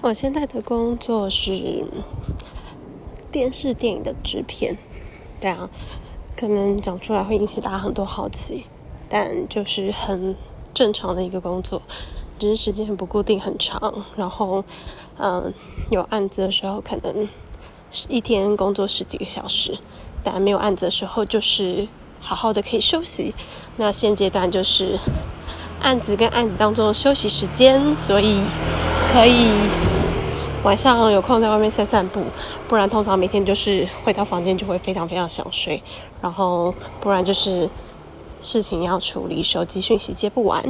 我现在的工作是电视电影的制片，对啊，可能讲出来会引起大家很多好奇，但就是很正常的一个工作，只是时间很不固定，很长。然后，嗯，有案子的时候可能一天工作十几个小时，但没有案子的时候就是好好的可以休息。那现阶段就是案子跟案子当中休息时间，所以可以。晚上有空在外面散散步，不然通常每天就是回到房间就会非常非常想睡，然后不然就是事情要处理，手机讯息接不完。